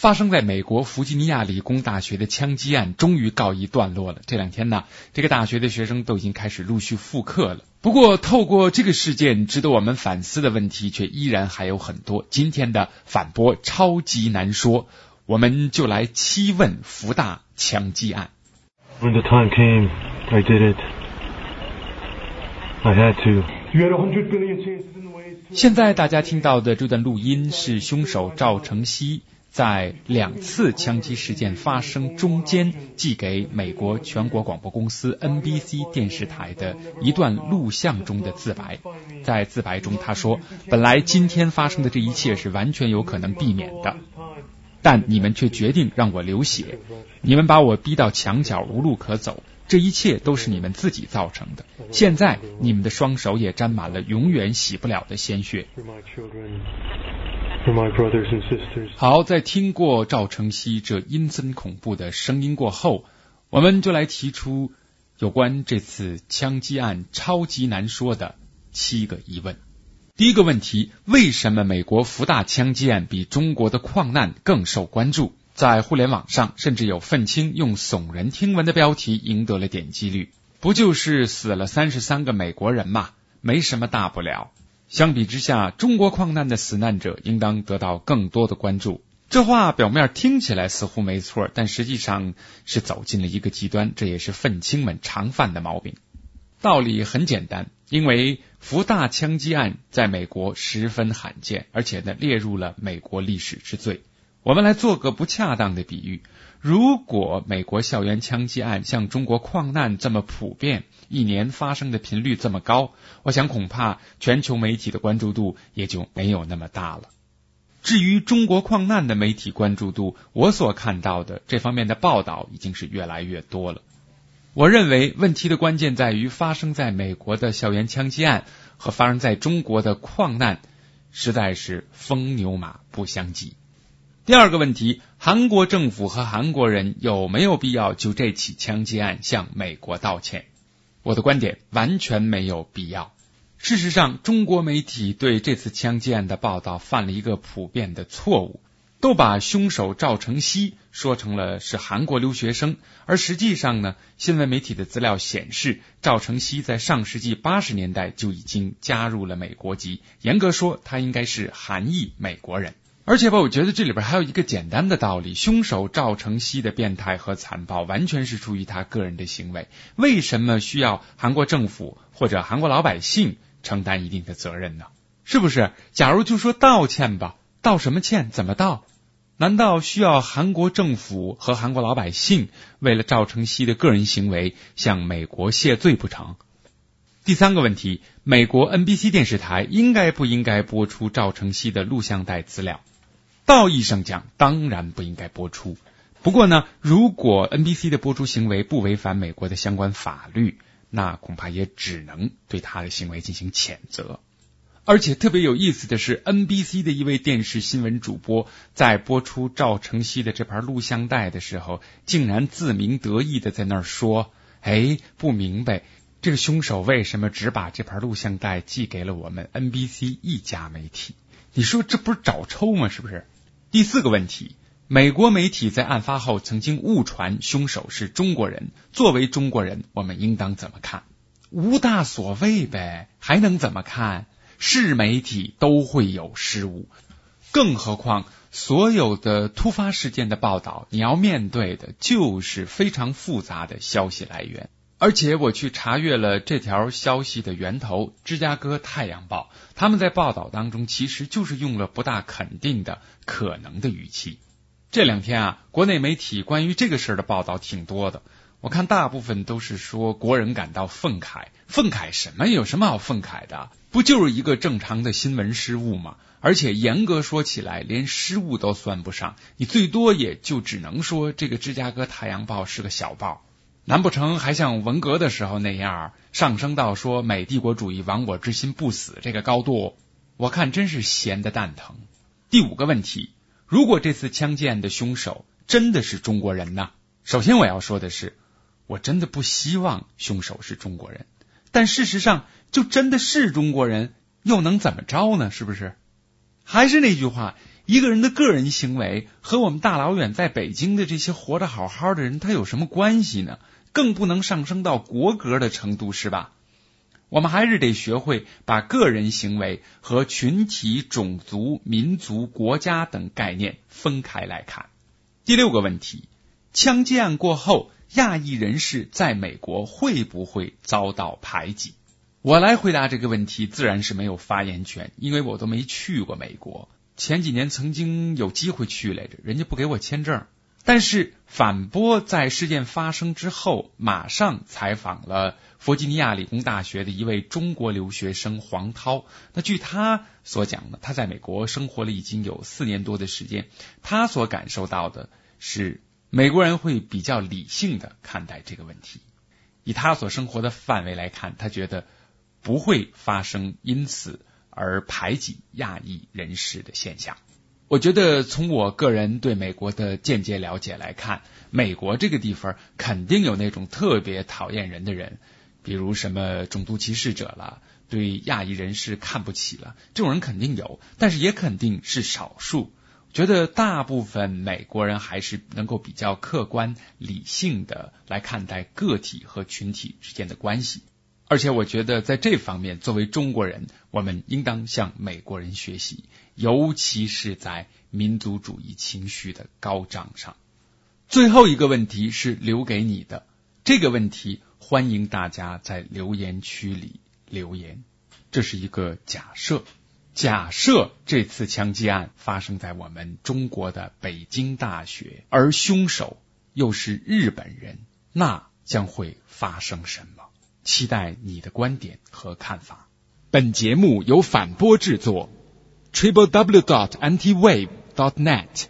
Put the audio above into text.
发生在美国弗吉尼亚理工大学的枪击案终于告一段落了。这两天呢，这个大学的学生都已经开始陆续复课了。不过，透过这个事件，值得我们反思的问题却依然还有很多。今天的反驳超级难说，我们就来七问福大枪击案。When the time came, I did it. I had to. You had a hundred billion chances in the way. 现在大家听到的这段录音是凶手赵成熙。在两次枪击事件发生中间，寄给美国全国广播公司 NBC 电视台的一段录像中的自白。在自白中，他说：“本来今天发生的这一切是完全有可能避免的，但你们却决定让我流血，你们把我逼到墙角，无路可走。这一切都是你们自己造成的。现在，你们的双手也沾满了永远洗不了的鲜血。”好，在听过赵成熙这阴森恐怖的声音过后，我们就来提出有关这次枪击案超级难说的七个疑问。第一个问题：为什么美国福大枪击案比中国的矿难更受关注？在互联网上，甚至有愤青用耸人听闻的标题赢得了点击率。不就是死了三十三个美国人嘛，没什么大不了。相比之下，中国矿难的死难者应当得到更多的关注。这话表面听起来似乎没错，但实际上是走进了一个极端，这也是愤青们常犯的毛病。道理很简单，因为福大枪击案在美国十分罕见，而且呢列入了美国历史之最。我们来做个不恰当的比喻。如果美国校园枪击案像中国矿难这么普遍，一年发生的频率这么高，我想恐怕全球媒体的关注度也就没有那么大了。至于中国矿难的媒体关注度，我所看到的这方面的报道已经是越来越多了。我认为问题的关键在于，发生在美国的校园枪击案和发生在中国的矿难，实在是风牛马不相及。第二个问题，韩国政府和韩国人有没有必要就这起枪击案向美国道歉？我的观点完全没有必要。事实上，中国媒体对这次枪击案的报道犯了一个普遍的错误，都把凶手赵成熙说成了是韩国留学生，而实际上呢，新闻媒体的资料显示，赵成熙在上世纪八十年代就已经加入了美国籍，严格说，他应该是韩裔美国人。而且吧，我觉得这里边还有一个简单的道理：凶手赵成熙的变态和残暴，完全是出于他个人的行为。为什么需要韩国政府或者韩国老百姓承担一定的责任呢？是不是？假如就说道歉吧，道什么歉？怎么道？难道需要韩国政府和韩国老百姓为了赵成熙的个人行为向美国谢罪不成？第三个问题：美国 NBC 电视台应该不应该播出赵成熙的录像带资料？道义上讲，当然不应该播出。不过呢，如果 NBC 的播出行为不违反美国的相关法律，那恐怕也只能对他的行为进行谴责。而且特别有意思的是，NBC 的一位电视新闻主播在播出赵成熙的这盘录像带的时候，竟然自鸣得意的在那儿说：“哎，不明白这个凶手为什么只把这盘录像带寄给了我们 NBC 一家媒体？你说这不是找抽吗？是不是？”第四个问题，美国媒体在案发后曾经误传凶手是中国人。作为中国人，我们应当怎么看？无大所谓呗，还能怎么看？是媒体都会有失误，更何况所有的突发事件的报道，你要面对的就是非常复杂的消息来源。而且我去查阅了这条消息的源头《芝加哥太阳报》，他们在报道当中其实就是用了不大肯定的可能的语气。这两天啊，国内媒体关于这个事儿的报道挺多的，我看大部分都是说国人感到愤慨。愤慨什么？有什么好愤慨的？不就是一个正常的新闻失误吗？而且严格说起来，连失误都算不上，你最多也就只能说这个《芝加哥太阳报》是个小报。难不成还像文革的时候那样上升到说美帝国主义亡我之心不死这个高度？我看真是闲的蛋疼。第五个问题：如果这次枪击案的凶手真的是中国人呢？首先我要说的是，我真的不希望凶手是中国人。但事实上，就真的是中国人，又能怎么着呢？是不是？还是那句话，一个人的个人行为和我们大老远在北京的这些活得好好的人，他有什么关系呢？更不能上升到国格的程度，是吧？我们还是得学会把个人行为和群体、种族、民族、国家等概念分开来看。第六个问题：枪击案过后，亚裔人士在美国会不会遭到排挤？我来回答这个问题，自然是没有发言权，因为我都没去过美国。前几年曾经有机会去来着，人家不给我签证。但是反播在事件发生之后，马上采访了弗吉尼亚理工大学的一位中国留学生黄涛。那据他所讲呢，他在美国生活了已经有四年多的时间，他所感受到的是美国人会比较理性的看待这个问题。以他所生活的范围来看，他觉得。不会发生因此而排挤亚裔人士的现象。我觉得从我个人对美国的间接了解来看，美国这个地方肯定有那种特别讨厌人的人，比如什么种族歧视者了，对亚裔人士看不起了，这种人肯定有，但是也肯定是少数。觉得大部分美国人还是能够比较客观理性的来看待个体和群体之间的关系。而且我觉得在这方面，作为中国人，我们应当向美国人学习，尤其是在民族主义情绪的高涨上。最后一个问题是留给你的，这个问题欢迎大家在留言区里留言。这是一个假设，假设这次枪击案发生在我们中国的北京大学，而凶手又是日本人，那将会发生什么？期待你的观点和看法。本节目由反播制作，triple w dot anti wave dot net。